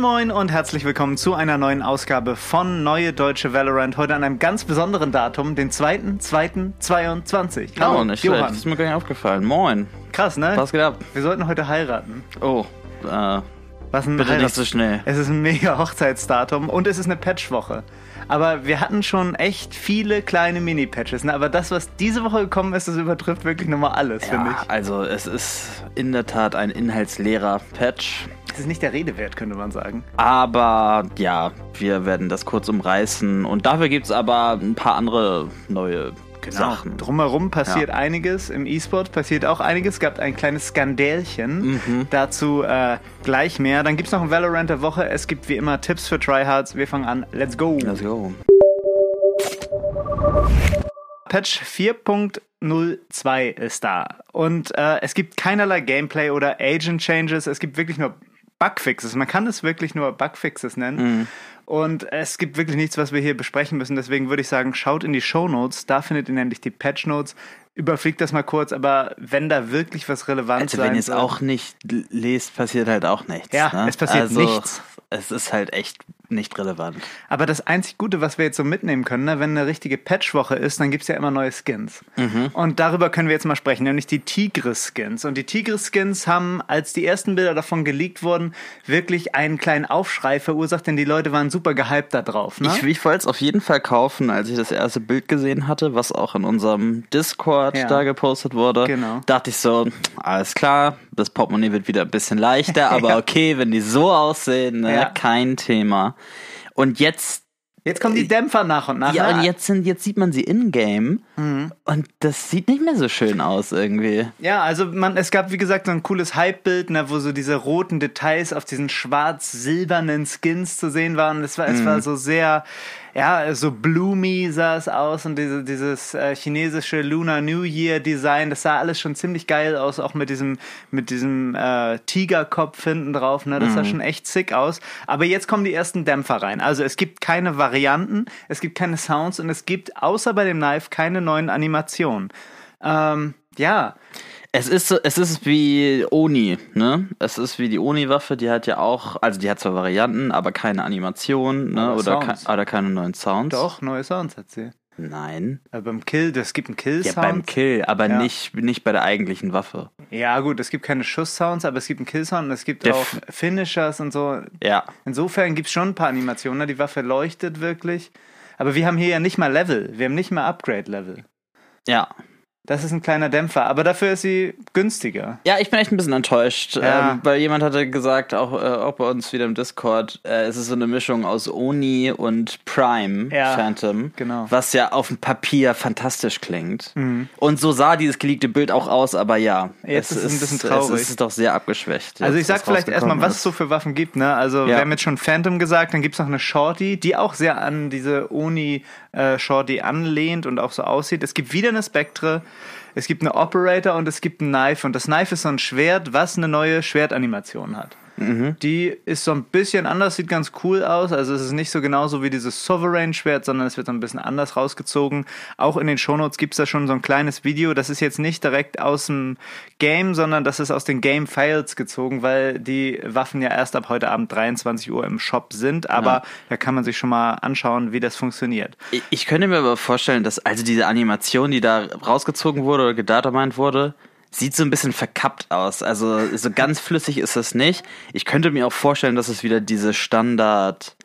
Moin Moin und herzlich willkommen zu einer neuen Ausgabe von Neue Deutsche Valorant. Heute an einem ganz besonderen Datum, den 2.2.22. Hallo, oh, nicht Johann. Das ist mir gar nicht aufgefallen. Moin. Krass, ne? Was geht ab? Wir sollten heute heiraten. Oh, äh, Was ein bitte Heirat- nicht so schnell. Es ist ein mega Hochzeitsdatum und es ist eine Patchwoche. Aber wir hatten schon echt viele kleine Mini-Patches. Ne? Aber das, was diese Woche gekommen ist, das übertrifft wirklich nochmal alles, finde Ja, ich. also es ist in der Tat ein inhaltsleerer Patch. Es ist nicht der Rede wert, könnte man sagen. Aber ja, wir werden das kurz umreißen. Und dafür gibt es aber ein paar andere neue Sachen. Drumherum passiert einiges. Im E-Sport passiert auch einiges. Es gab ein kleines Skandälchen. Mhm. Dazu äh, gleich mehr. Dann gibt es noch ein Valorant der Woche. Es gibt wie immer Tipps für Tryhards. Wir fangen an. Let's go. Let's go. Patch 4.02 ist da. Und äh, es gibt keinerlei Gameplay oder Agent Changes. Es gibt wirklich nur Bugfixes. Man kann es wirklich nur Bugfixes nennen. Und es gibt wirklich nichts, was wir hier besprechen müssen. Deswegen würde ich sagen, schaut in die Show Notes. Da findet ihr nämlich die Patch Notes. Überfliegt das mal kurz. Aber wenn da wirklich was relevant Also sein wenn ihr es auch nicht lest, passiert halt auch nichts. Ja, ne? es passiert also, nichts. Es ist halt echt nicht relevant. Aber das einzig Gute, was wir jetzt so mitnehmen können, ne, wenn eine richtige Patchwoche ist, dann gibt's ja immer neue Skins. Und darüber können wir jetzt mal sprechen, nämlich die Tigris-Skins. Und die Tigris-Skins haben, als die ersten Bilder davon geleakt wurden, wirklich einen kleinen Aufschrei verursacht, denn die Leute waren super gehypt da drauf. Ne? Ich, ich wollte es auf jeden Fall kaufen, als ich das erste Bild gesehen hatte, was auch in unserem Discord Ja. da gepostet wurde. Genau. Dachte ich so, alles klar, das Portemonnaie wird wieder ein bisschen leichter, aber Ja. okay, wenn die so aussehen, ne, Ja. kein Thema. Und jetzt, jetzt kommen die Dämpfer nach und nach. ja, ne? und jetzt sind, jetzt sieht man sie in-game Mhm. und das sieht nicht mehr so schön aus irgendwie. Ja, also man, es gab wie gesagt so ein cooles Hype-Bild, ne, wo so diese roten Details auf diesen schwarz-silbernen Skins zu sehen waren. Es war, es war so sehr, ja, so bloomy sah es aus und diese, dieses äh, chinesische Lunar New Year Design, das sah alles schon ziemlich geil aus, auch mit diesem, mit diesem äh, Tigerkopf hinten drauf, ne, das sah schon echt sick aus. Aber jetzt kommen die ersten Dämpfer rein. Also es gibt keine Varianten, es gibt keine Sounds und es gibt außer bei dem Knife keine neuen Animationen. Ähm, ja, Es ist, es ist wie Oni, ne? Es ist wie die Oni-Waffe, die hat ja auch, also die hat zwar Varianten, aber keine Animation, ne? Aber Oder, ke oder keine neuen Sounds. Doch, neue Sounds hat sie. Nein. Äh, beim Kill, es gibt einen Ja, Kill-Sound. beim Kill, aber Ja. nicht, nicht bei der eigentlichen Waffe. Ja, gut, es gibt keine Schuss-Sounds, aber es gibt einen Kill-Sound und es gibt Der auch Finishers und so. Ja. Insofern gibt es schon ein paar Animationen. ne? Die Waffe leuchtet wirklich. Aber wir haben hier ja nicht mal Level. Wir haben nicht mal Upgrade-Level. Ja. Das ist ein kleiner Dämpfer, aber dafür ist sie günstiger. Ja, ich bin echt ein bisschen enttäuscht, Ja. ähm, weil jemand hatte gesagt, auch, äh, auch bei uns wieder im Discord, äh, es ist so eine Mischung aus Oni und Prime Ja, Phantom, genau. was ja auf dem Papier fantastisch klingt. Und so sah dieses geleakte Bild auch aus, aber ja, Jetzt ist es ein bisschen traurig. Es ist doch sehr abgeschwächt. Also ich sag vielleicht erstmal, was es ist. so für Waffen gibt. Ne? Also Ja. wir haben jetzt schon Phantom gesagt, dann gibt es noch eine Shorty, die auch sehr an diese Oni-Shorty anlehnt und auch so aussieht. Es gibt wieder eine Spectre, es gibt eine Operator und es gibt ein Knife. Und das Knife ist so ein Schwert, was eine neue Schwertanimation hat. Die ist so ein bisschen anders, sieht ganz cool aus. Also es ist nicht so genauso wie dieses Sovereign-Schwert, sondern es wird so ein bisschen anders rausgezogen. Auch in den Shownotes gibt es da schon so ein kleines Video. Das ist jetzt nicht direkt aus dem Game, sondern das ist aus den Game-Files gezogen, weil die Waffen ja erst ab heute Abend 23 Uhr im Shop sind. Aber Ja. da kann man sich schon mal anschauen, wie das funktioniert. Ich- Ich könnte mir aber vorstellen, dass also diese Animation, die da rausgezogen wurde oder gedatamined wurde, sieht so ein bisschen verkappt aus. Also so ganz flüssig ist das nicht. Ich könnte mir auch vorstellen, dass es wieder diese Standard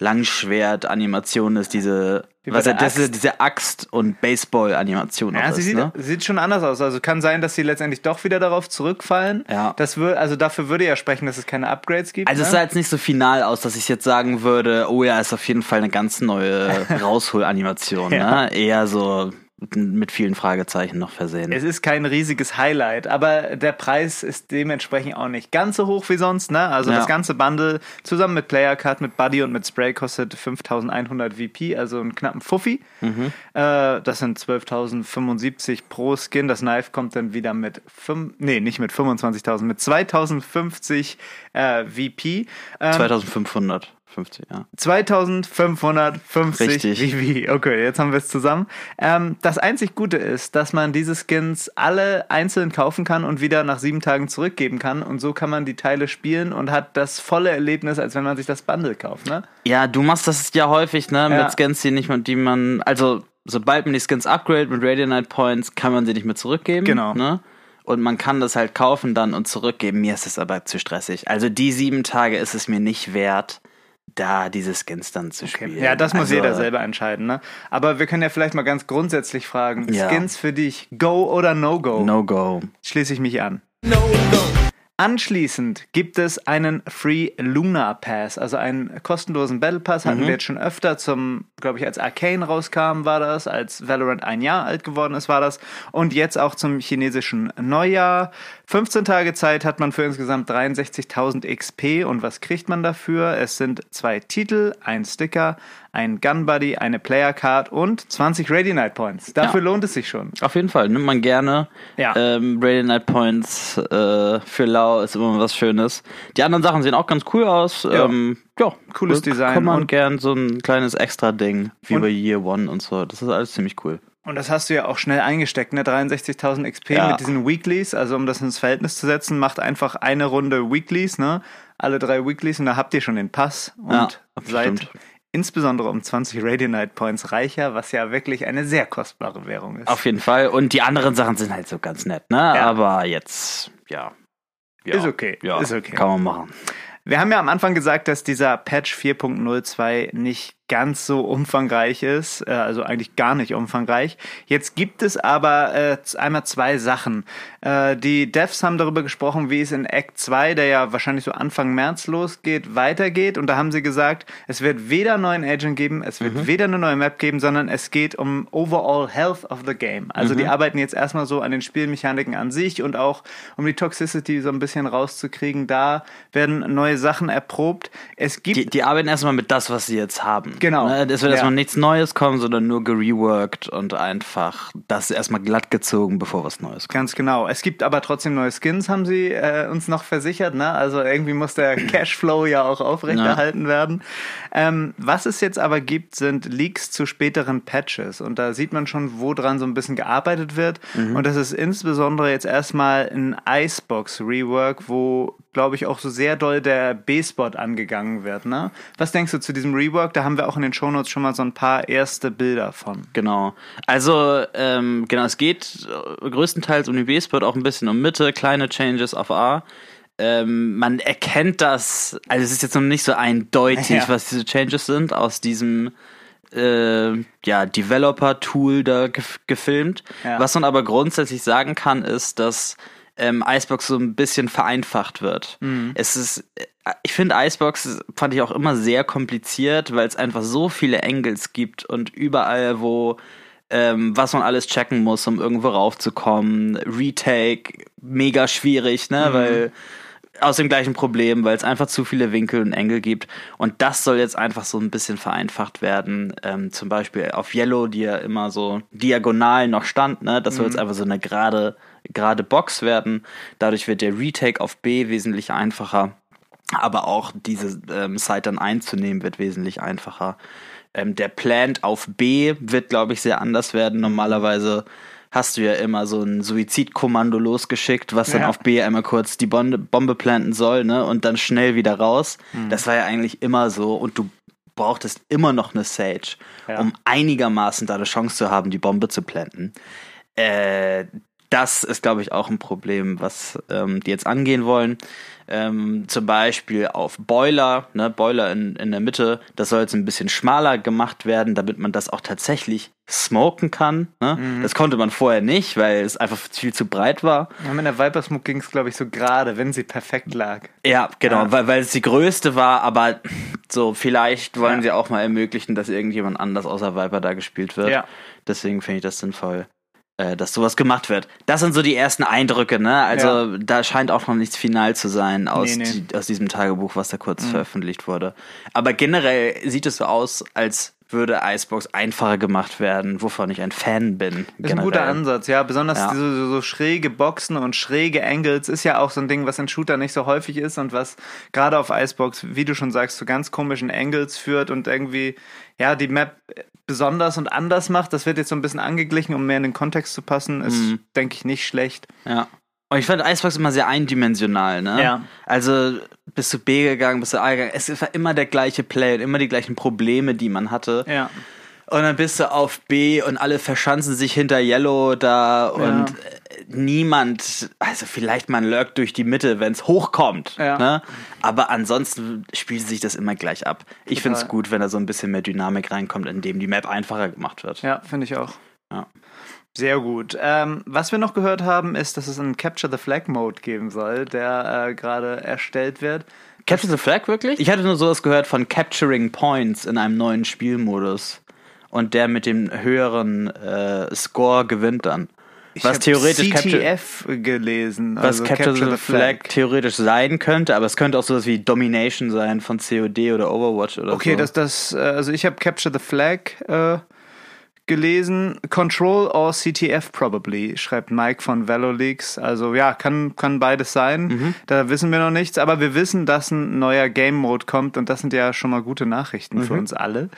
Langschwert-Animation ist, diese, was der diese, Axt. diese Axt- und Baseball-Animation Ja, sie ist, sieht, ne? sieht schon anders aus. Also kann sein, dass sie letztendlich doch wieder darauf zurückfallen. Ja. Das wür also dafür würde ja sprechen, dass es keine Upgrades gibt. Also es ne? sah jetzt nicht so final aus, dass ich jetzt sagen würde, oh ja, ist auf jeden Fall eine ganz neue Raushol-Animation. Ja. ne? Eher so mit vielen Fragezeichen noch versehen. Es ist kein riesiges Highlight, aber der Preis ist dementsprechend auch nicht ganz so hoch wie sonst. Ne? Also Ja. das ganze Bundle zusammen mit Player Card, mit Buddy und mit Spray kostet 5100 VP, also einen knappen Fuffi. Mhm. Äh, das sind 12.075 pro Skin. Das Knife kommt dann wieder mit, fünf, nee, nicht mit 25.000, mit 2050 äh, VP. Ähm, 2550, ja. 2550 Richtig. VV. Okay, jetzt haben wir es zusammen. Ähm, das einzig Gute ist, dass man diese Skins alle einzeln kaufen kann und wieder nach sieben Tagen zurückgeben kann. Und so kann man die Teile spielen und hat das volle Erlebnis, als wenn man sich das Bundle kauft. Ne? Ja, du machst das ja häufig, ne, Ja. mit Skins, die nicht mehr, die man, also sobald man die Skins upgrade mit Radiant Points, kann man sie nicht mehr zurückgeben. Genau. Ne? Und man kann das halt kaufen dann und zurückgeben. Mir ist es aber zu stressig. Also die sieben Tage ist es mir nicht wert, da diese Skins dann zu spielen. Ja, das muss also, jeder selber entscheiden. Ne? Aber wir können ja vielleicht mal ganz grundsätzlich fragen: Ja. Skins für dich, Go oder No-Go? No go. Schließe ich mich an. Anschließend gibt es einen Free Lunar Pass, also einen kostenlosen Battle Pass. Hatten wir jetzt schon öfter zum, glaube ich, als Arcane rauskam, war das, als Valorant ein Jahr alt geworden ist, war das. Und jetzt auch zum chinesischen Neujahr. 15 Tage Zeit hat man für insgesamt 63.000 XP. Und was kriegt man dafür? Es sind zwei Titel, ein Sticker, ein Gun Buddy, eine Player Card und 20 Ready Night Points. Dafür lohnt es sich schon. Auf jeden Fall, nimmt man gerne. Ja. Ähm, Radiant Night Points äh, für Lau ist immer was Schönes. Die anderen Sachen sehen auch ganz cool aus. Ja. Ähm, ja Cooles Design Kann man und- gern so ein kleines Extra-Ding, wie bei Year One und so. Das ist alles ziemlich cool. Und das hast du ja auch schnell eingesteckt, ne? 63.000 XP Ja. mit diesen Weeklies. Also um das ins Verhältnis zu setzen, macht einfach eine Runde Weeklies, ne? Alle drei Weeklies und da habt ihr schon den Pass und Ja, seid stimmt. Insbesondere um 20 Radiant Night Points reicher, was ja wirklich eine sehr kostbare Währung ist. Auf jeden Fall. Und die anderen Sachen sind halt so ganz nett, ne? Ja. Aber jetzt, ja. ja. Ist okay, Ja, ist okay. Kann man machen. Wir haben ja am Anfang gesagt, dass dieser Patch 4.02 nicht ganz so umfangreich ist, äh, also eigentlich gar nicht umfangreich. Jetzt gibt es aber äh, einmal zwei Sachen. Äh, die Devs haben darüber gesprochen, wie es in Act 2, der ja wahrscheinlich so Anfang März losgeht, weitergeht. Und da haben sie gesagt, es wird weder einen neuen Agent geben, es wird weder eine neue Map geben, sondern es geht um overall health of the game. Also die arbeiten jetzt erstmal so an den Spielmechaniken an sich und auch um die Toxicity so ein bisschen rauszukriegen. Da werden neue Sachen erprobt. Es gibt Die, die arbeiten erstmal mit das, was sie jetzt haben. Genau. Ne? Es wird Ja. erstmal nichts Neues kommen, sondern nur gereworked und einfach das erstmal glatt gezogen, bevor was Neues kommt. Ganz genau. Es gibt aber trotzdem neue Skins, haben sie äh, uns noch versichert. Ne? Also irgendwie muss der Cashflow ja auch aufrechterhalten werden. Ähm, was es jetzt aber gibt, sind Leaks zu späteren Patches. Und da sieht man schon, wo dran so ein bisschen gearbeitet wird. Und das ist insbesondere jetzt erstmal ein Icebox-Rework, wo, glaube ich, auch so sehr doll der B-Spot angegangen wird. Ne? Was denkst du zu diesem Rework? Da haben wir auch in den Shownotes schon mal so ein paar erste Bilder von. Genau. Also, ähm, genau, es geht größtenteils um den B-Spot, auch ein bisschen um Mitte, kleine Changes auf A. Ähm, man erkennt das, also es ist jetzt noch nicht so eindeutig, Ja. was diese Changes sind, aus diesem äh, ja, Developer-Tool da gef gefilmt. Ja. Was man aber grundsätzlich sagen kann, ist, dass ähm, Icebox so ein bisschen vereinfacht wird. Mhm. Es ist, äh, ich finde Icebox fand ich auch immer sehr kompliziert, weil es einfach so viele Angles gibt und überall, wo ähm, was man alles checken muss, um irgendwo raufzukommen. Retake, mega schwierig, ne, Mhm. weil aus dem gleichen Problem, weil es einfach zu viele Winkel und Engel gibt. Und das soll jetzt einfach so ein bisschen vereinfacht werden. Ähm, zum Beispiel auf Yellow, die ja immer so diagonal noch stand, ne? Das soll jetzt einfach so eine gerade, gerade Box werden. Dadurch wird der Retake auf B wesentlich einfacher. Aber auch diese ähm, Site dann einzunehmen wird wesentlich einfacher. Ähm, der Plant auf B wird, glaube ich, sehr anders werden. Normalerweise hast du ja immer so ein Suizidkommando losgeschickt, was dann Ja. auf B einmal kurz die Bombe, Bombe planten soll, ne? Und dann schnell wieder raus. Mhm. Das war ja eigentlich immer so. Und du brauchtest immer noch eine Sage, Ja. um einigermaßen da eine Chance zu haben, die Bombe zu planten. Äh, das ist, glaube ich, auch ein Problem, was ähm, die jetzt angehen wollen. Ähm, zum Beispiel auf Boiler, ne, Boiler in, in der Mitte, das soll jetzt ein bisschen schmaler gemacht werden, damit man das auch tatsächlich smoken kann. Ne? Mhm. Das konnte man vorher nicht, weil es einfach viel zu breit war. Ja, mit der Viper Smoke ging es, glaube ich, so gerade, wenn sie perfekt lag. Ja, genau, ja. Weil, weil es die größte war, aber so vielleicht wollen ja. sie auch mal ermöglichen, dass irgendjemand anders außer Viper da gespielt wird. Ja. Deswegen finde ich das sinnvoll äh, dass sowas gemacht wird. Das sind so die ersten Eindrücke, ne? Also ja. da scheint auch noch nichts final zu sein aus, nee, nee. Die, aus diesem Tagebuch, was da kurz mhm. veröffentlicht wurde. Aber generell sieht es so aus, als würde Icebox einfacher gemacht werden, wovon ich ein Fan bin. Ist ein guter Ansatz, ja. Besonders ja. So, so, so, schräge Boxen und schräge Angles ist ja auch so ein Ding, was in Shooter nicht so häufig ist und was gerade auf Icebox, wie du schon sagst, zu ganz komischen Angles führt und irgendwie, ja, die Map besonders und anders macht. Das wird jetzt so ein bisschen angeglichen, um mehr in den Kontext zu passen. Ist, mhm. denke ich, nicht schlecht. Ja. Und ich fand Icebox immer sehr eindimensional, ne? Ja. Also bist du B gegangen, bist du A gegangen. Es war immer der gleiche Play und immer die gleichen Probleme, die man hatte. Ja. Und dann bist du auf B und alle verschanzen sich hinter Yellow da und ja. niemand, also vielleicht man lurkt durch die Mitte, wenn es hochkommt. Ja. Ne? Aber ansonsten spielt sich das immer gleich ab. Ich finde es gut, wenn da so ein bisschen mehr Dynamik reinkommt, indem die Map einfacher gemacht wird. Ja, finde ich auch. Ja. Sehr gut. Ähm, was wir noch gehört haben, ist, dass es einen Capture the Flag Mode geben soll, der äh, gerade erstellt wird. Capture the Flag wirklich? Ich hatte nur sowas gehört von Capturing Points in einem neuen Spielmodus. Und der mit dem höheren äh, Score gewinnt dann. Ich was theoretisch CTF Capture, gelesen. Was also Capture, Capture the, the Flag, Flag, theoretisch sein könnte, aber es könnte auch sowas wie Domination sein von COD oder Overwatch oder okay, so. Okay, das, das, äh, also ich habe Capture the Flag äh, gelesen. Control or CTF probably, schreibt Mike von VeloLeaks. Also ja, kann, kann beides sein. Mhm. Da wissen wir noch nichts, aber wir wissen, dass ein neuer Game Mode kommt und das sind ja schon mal gute Nachrichten mhm. für uns alle.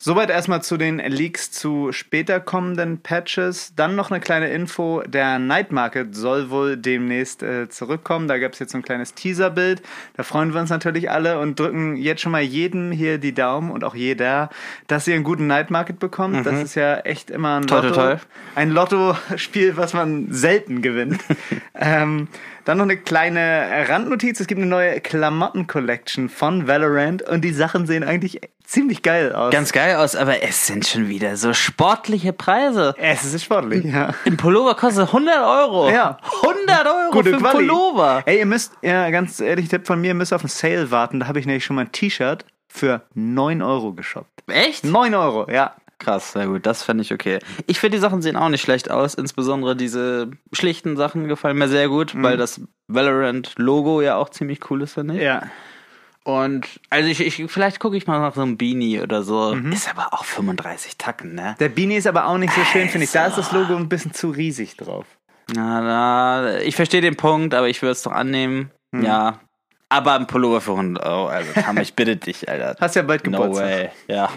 Soweit erstmal zu den Leaks zu später kommenden Patches. Dann noch eine kleine Info. Der Night Market soll wohl demnächst äh, zurückkommen. Da gab es jetzt so ein kleines Teaserbild. Da freuen wir uns natürlich alle und drücken jetzt schon mal jedem hier die Daumen und auch jeder, dass ihr einen guten Night Market bekommt. Mhm. Das ist ja echt immer ein Lotto. Toll, toll. Ein Lotto-Spiel, was man selten gewinnt. ähm, dann noch eine kleine Randnotiz. Es gibt eine neue Klamotten-Collection von Valorant und die Sachen sehen eigentlich ziemlich geil aus. Ganz geil aus, aber es sind schon wieder so sportliche Preise. Es ist sportlich, ja. Ein Pullover kostet 100 Euro. Ja. 100 Euro Gute für Quali. Pullover. Ey, ihr müsst, ja, ganz ehrlich, Tipp von mir, ihr müsst auf einen Sale warten. Da habe ich nämlich schon mal ein T-Shirt für 9 Euro geshoppt. Echt? 9 Euro, ja. Krass, sehr gut, das fände ich okay. Ich finde, die Sachen sehen auch nicht schlecht aus. Insbesondere diese schlichten Sachen gefallen mir sehr gut, mhm. weil das Valorant-Logo ja auch ziemlich cool ist, finde ich. Ja. Und also ich, ich vielleicht gucke ich mal nach so einem Beanie oder so. Mhm. Ist aber auch 35 Tacken, ne? Der Beanie ist aber auch nicht so schön, finde ich. Da ist das Logo ein bisschen zu riesig drauf. Na, na, ich verstehe den Punkt, aber ich würde es doch annehmen. Mhm. Ja. Aber ein Pullover für 100 Euro, also Tam, ich bitte dich, Alter. Hast ja bald Geburtstag. No way, ja.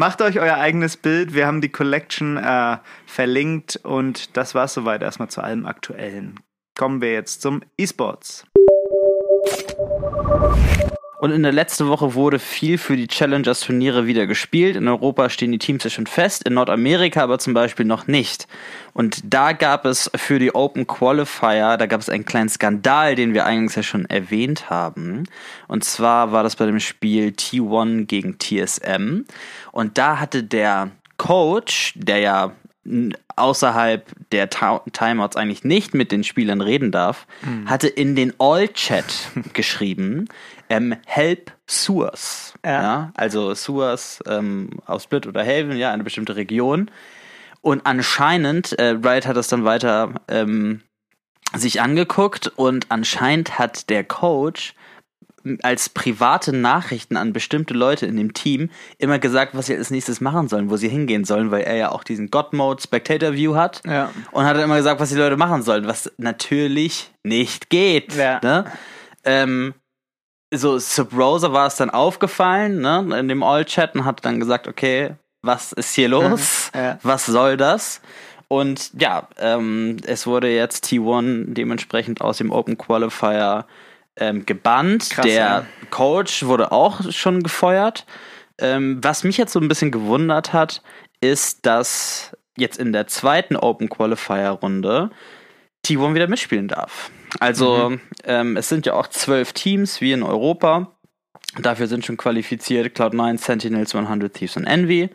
Macht euch euer eigenes Bild. Wir haben die Collection äh, verlinkt und das war es soweit erstmal zu allem Aktuellen. Kommen wir jetzt zum E-Sports. Und in der letzten Woche wurde viel für die Challengers-Turniere wieder gespielt. In Europa stehen die Teams ja schon fest, in Nordamerika aber zum Beispiel noch nicht. Und da gab es für die Open Qualifier, da gab es einen kleinen Skandal, den wir eigentlich ja schon erwähnt haben. Und zwar war das bei dem Spiel T1 gegen TSM. Und da hatte der Coach, der ja außerhalb der Timeouts eigentlich nicht mit den Spielern reden darf, mhm. hatte in den All-Chat geschrieben, ähm, Help Source. Ja. ja. also Source ähm, aus Split oder Haven, ja, eine bestimmte Region. Und anscheinend, äh, Riot hat das dann weiter ähm, sich angeguckt und anscheinend hat der Coach als private Nachrichten an bestimmte Leute in dem Team immer gesagt, was sie als nächstes machen sollen, wo sie hingehen sollen, weil er ja auch diesen God-Mode Spectator View hat. Ja. Und hat immer gesagt, was die Leute machen sollen, was natürlich nicht geht. Ja. Ne? Ähm, so, Sub-Rosa war es dann aufgefallen, ne, in dem All-Chat und hat dann gesagt, okay, was ist hier los? ja. Was soll das? Und ja, ähm, es wurde jetzt T1 dementsprechend aus dem Open Qualifier ähm, gebannt. Krass, der ja. Coach wurde auch schon gefeuert. Ähm, was mich jetzt so ein bisschen gewundert hat, ist, dass jetzt in der zweiten Open Qualifier Runde T1 wieder mitspielen darf. Also mhm. ähm, es sind ja auch zwölf Teams wie in Europa. Dafür sind schon qualifiziert Cloud9, Sentinels, 100 Thieves und Envy.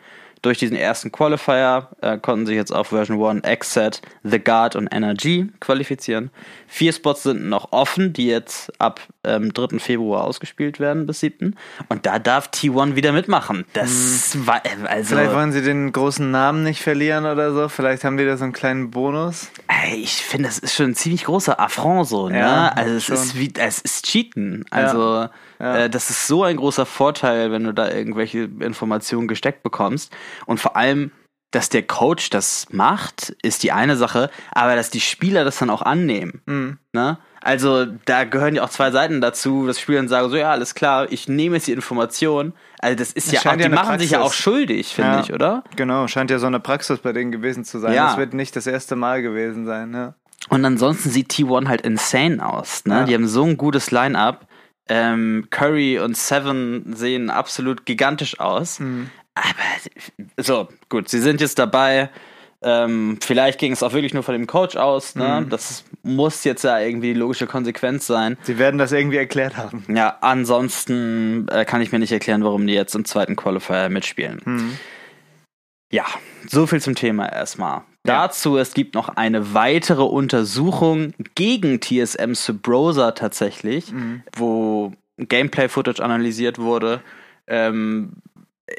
Durch diesen ersten Qualifier äh, konnten sich jetzt auf Version 1 Xset, The Guard und NRG qualifizieren. Vier Spots sind noch offen, die jetzt ab ähm, 3. Februar ausgespielt werden bis 7. Und da darf T1 wieder mitmachen. Das hm. war äh, also. Vielleicht wollen sie den großen Namen nicht verlieren oder so. Vielleicht haben wir da so einen kleinen Bonus. Ey, ich finde, das ist schon ein ziemlich großer Affront so, ne? Ja, also es schon. ist wie es ist Cheaten. Also ja. Ja. Äh, das ist so ein großer Vorteil, wenn du da irgendwelche Informationen gesteckt bekommst. Und vor allem, dass der Coach das macht, ist die eine Sache, aber dass die Spieler das dann auch annehmen. Mhm. Ne? Also da gehören ja auch zwei Seiten dazu, dass Spieler dann sagen, so ja, alles klar, ich nehme jetzt die Information. Also das ist das ja, auch, die ja machen Praxis. sich ja auch schuldig, finde ja, ich, oder? Genau, scheint ja so eine Praxis bei denen gewesen zu sein. Ja. Das wird nicht das erste Mal gewesen sein, ja. Und ansonsten sieht T1 halt insane aus, ne? Die haben so ein gutes Line-Up. Ähm, Curry und Seven sehen absolut gigantisch aus. Mhm. Aber so, gut, sie sind jetzt dabei. Ähm, vielleicht ging es auch wirklich nur von dem Coach aus. Ne? Mhm. Das muss jetzt ja irgendwie die logische Konsequenz sein. Sie werden das irgendwie erklärt haben. Ja, ansonsten äh, kann ich mir nicht erklären, warum die jetzt im zweiten Qualifier mitspielen. Mhm. Ja, so viel zum Thema erstmal. Dazu, es gibt noch eine weitere Untersuchung gegen TSM Subrosa tatsächlich, mhm. wo Gameplay-Footage analysiert wurde. Ähm,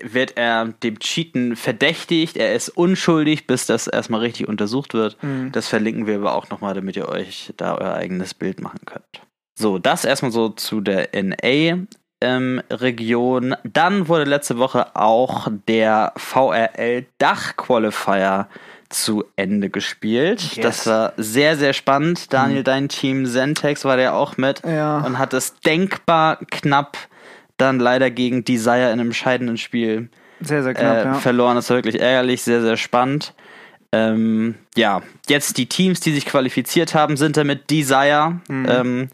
wird er dem Cheaten verdächtigt, er ist unschuldig, bis das erstmal richtig untersucht wird. Mhm. Das verlinken wir aber auch nochmal, damit ihr euch da euer eigenes Bild machen könnt. So, das erstmal so zu der NA ähm, Region. Dann wurde letzte Woche auch der VRL Dach Qualifier zu Ende gespielt. Yes. Das war sehr, sehr spannend. Daniel, mhm. dein Team Zentex war der auch mit ja. und hat es denkbar knapp dann leider gegen Desire in einem scheidenden Spiel sehr, sehr knapp, äh, ja. verloren. Das war wirklich ärgerlich, sehr, sehr spannend. Ähm, ja, jetzt die Teams, die sich qualifiziert haben, sind damit Desire, mhm. ähm,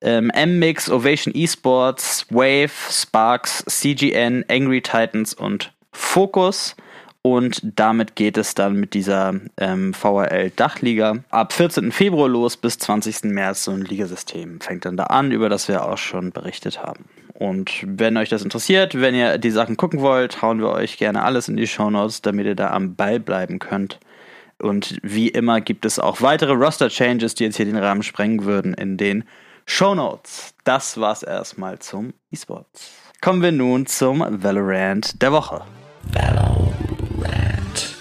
ähm, M-Mix, Ovation Esports, Wave, Sparks, CGN, Angry Titans und Focus. Und damit geht es dann mit dieser ähm, VRL Dachliga ab 14. Februar los bis 20. März. So ein Ligasystem fängt dann da an, über das wir auch schon berichtet haben. Und wenn euch das interessiert, wenn ihr die Sachen gucken wollt, hauen wir euch gerne alles in die Show Notes, damit ihr da am Ball bleiben könnt. Und wie immer gibt es auch weitere Roster-Changes, die jetzt hier den Rahmen sprengen würden in den Show Notes. Das war's erstmal zum E-Sports. Kommen wir nun zum Valorant der Woche. Valorant.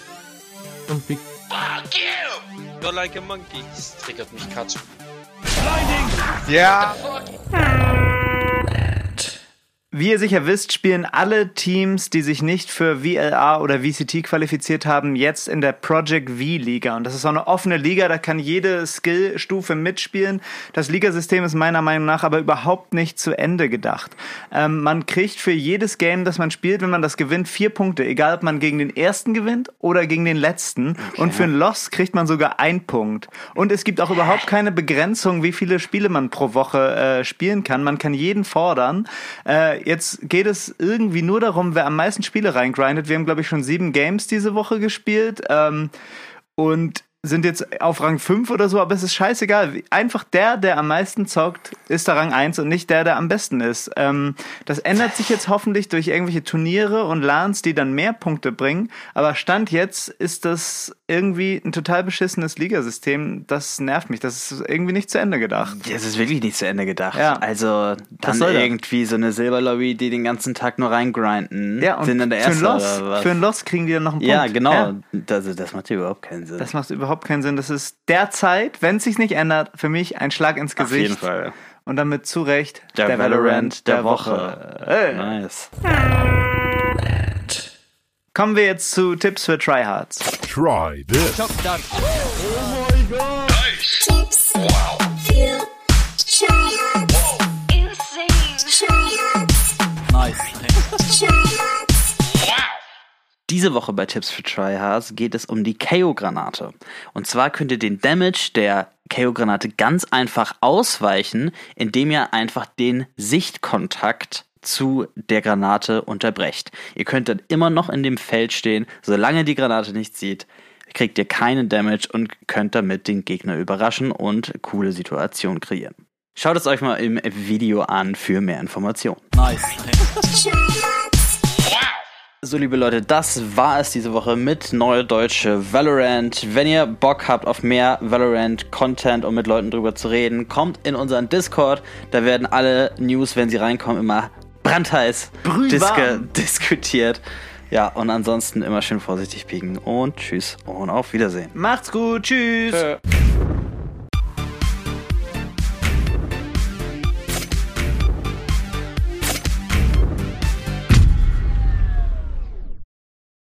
Und wie Fuck you! You're like a monkey. Das triggert mich Katsch. Blinding! Ja. Wie ihr sicher wisst, spielen alle Teams, die sich nicht für VLA oder VCT qualifiziert haben, jetzt in der Project V-Liga. Und das ist auch eine offene Liga, da kann jede Skillstufe mitspielen. Das Ligasystem ist meiner Meinung nach aber überhaupt nicht zu Ende gedacht. Ähm, man kriegt für jedes Game, das man spielt, wenn man das gewinnt, vier Punkte. Egal, ob man gegen den ersten gewinnt oder gegen den letzten. Okay. Und für ein Loss kriegt man sogar ein Punkt. Und es gibt auch überhaupt keine Begrenzung, wie viele Spiele man pro Woche äh, spielen kann. Man kann jeden fordern. Äh, jetzt geht es irgendwie nur darum, wer am meisten Spiele reingrindet. Wir haben, glaube ich, schon sieben Games diese Woche gespielt. Ähm, und sind jetzt auf Rang 5 oder so, aber es ist scheißegal. Einfach der, der am meisten zockt, ist der Rang 1 und nicht der, der am besten ist. Ähm, das ändert sich jetzt hoffentlich durch irgendwelche Turniere und LANs, die dann mehr Punkte bringen. Aber Stand jetzt ist das irgendwie ein total beschissenes Ligasystem. Das nervt mich. Das ist irgendwie nicht zu Ende gedacht. Das ist wirklich nicht zu Ende gedacht. Ja. Also dann irgendwie das? so eine Silberlobby, die den ganzen Tag nur reingrinden, ja, und sind dann der Erste für ein Loss, Für ein Loss kriegen die dann noch einen Punkt. Ja, genau. Ja. Das, das macht überhaupt keinen Sinn. Das macht überhaupt keinen Sinn. Das ist derzeit, wenn es sich nicht ändert, für mich ein Schlag ins Gesicht. Auf jeden Fall. Und damit zu Recht der, der Valorant, der, der Woche. Woche. Hey. Nice. Kommen wir jetzt zu Tipps für Tryhards. Try this. Oh my god. Nice. Tipps wow. Diese Woche bei Tipps für Tryhards geht es um die KO-Granate. Und zwar könnt ihr den Damage der KO-Granate ganz einfach ausweichen, indem ihr einfach den Sichtkontakt zu der Granate unterbrecht. Ihr könnt dann immer noch in dem Feld stehen, solange die Granate nicht sieht. kriegt ihr keinen Damage und könnt damit den Gegner überraschen und coole Situationen kreieren. Schaut es euch mal im Video an für mehr Informationen. Nice. So, liebe Leute, das war es diese Woche mit Neue Deutsche Valorant. Wenn ihr Bock habt auf mehr Valorant-Content und mit Leuten drüber zu reden, kommt in unseren Discord. Da werden alle News, wenn sie reinkommen, immer brandheiß diske diskutiert. Ja, und ansonsten immer schön vorsichtig pieken und tschüss und auf Wiedersehen. Macht's gut, tschüss. Äh.